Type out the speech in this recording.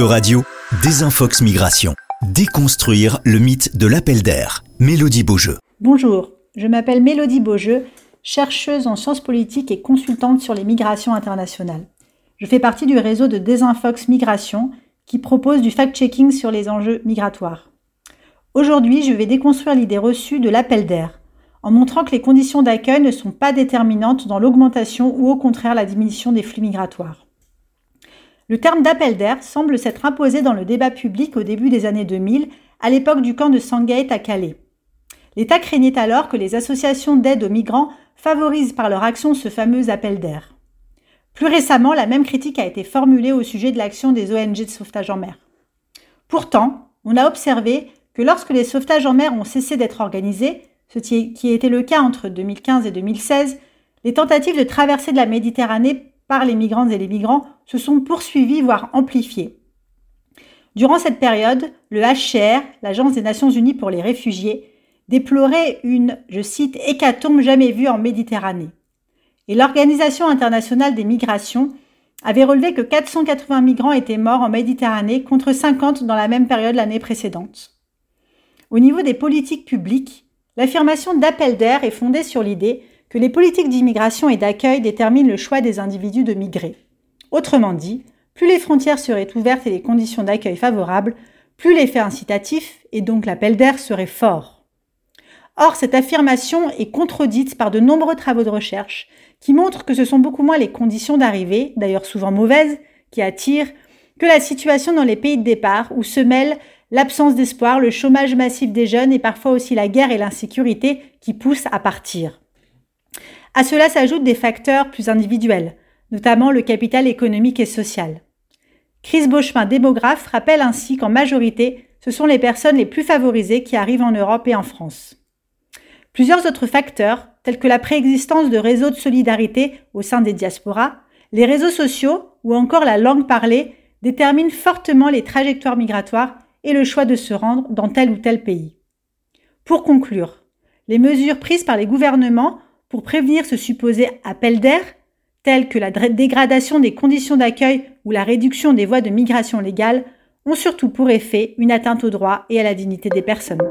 E-Radio, Désinfox Migration. Déconstruire le mythe de l'appel d'air. Mélodie Beaujeu. Bonjour, je m'appelle Mélodie Beaujeu, chercheuse en sciences politiques et consultante sur les migrations internationales. Je fais partie du réseau de Désinfox Migration qui propose du fact-checking sur les enjeux migratoires. Aujourd'hui, je vais déconstruire l'idée reçue de l'appel d'air, en montrant que les conditions d'accueil ne sont pas déterminantes dans l'augmentation ou au contraire la diminution des flux migratoires. Le terme d'appel d'air semble s'être imposé dans le débat public au début des années 2000, à l'époque du camp de Sangate à Calais. L'État craignait alors que les associations d'aide aux migrants favorisent par leur action ce fameux appel d'air. Plus récemment, la même critique a été formulée au sujet de l'action des ONG de sauvetage en mer. Pourtant, on a observé que lorsque les sauvetages en mer ont cessé d'être organisés, ce qui était le cas entre 2015 et 2016, les tentatives de traversée de la Méditerranée par les migrantes et les migrants se sont poursuivis, voire amplifiés. Durant cette période, le HCR, l'Agence des Nations Unies pour les réfugiés, déplorait une, je cite, hécatombe jamais vue en Méditerranée. Et l'Organisation internationale des migrations avait relevé que 480 migrants étaient morts en Méditerranée contre 50 dans la même période l'année précédente. Au niveau des politiques publiques, l'affirmation d'appel d'air est fondée sur l'idée que les politiques d'immigration et d'accueil déterminent le choix des individus de migrer. Autrement dit, plus les frontières seraient ouvertes et les conditions d'accueil favorables, plus l'effet incitatif, et donc l'appel d'air, serait fort. Or, cette affirmation est contredite par de nombreux travaux de recherche qui montrent que ce sont beaucoup moins les conditions d'arrivée, d'ailleurs souvent mauvaises, qui attirent, que la situation dans les pays de départ où se mêlent l'absence d'espoir, le chômage massif des jeunes et parfois aussi la guerre et l'insécurité qui poussent à partir. À cela s'ajoutent des facteurs plus individuels, notamment le capital économique et social. Chris Beauchemin, démographe, rappelle ainsi qu'en majorité, ce sont les personnes les plus favorisées qui arrivent en Europe et en France. Plusieurs autres facteurs, tels que la préexistence de réseaux de solidarité au sein des diasporas, les réseaux sociaux ou encore la langue parlée, déterminent fortement les trajectoires migratoires et le choix de se rendre dans tel ou tel pays. Pour conclure, les mesures prises par les gouvernements pour prévenir ce supposé appel d'air, tels que la dégradation des conditions d'accueil ou la réduction des voies de migration légale, ont surtout pour effet une atteinte aux droits et à la dignité des personnes.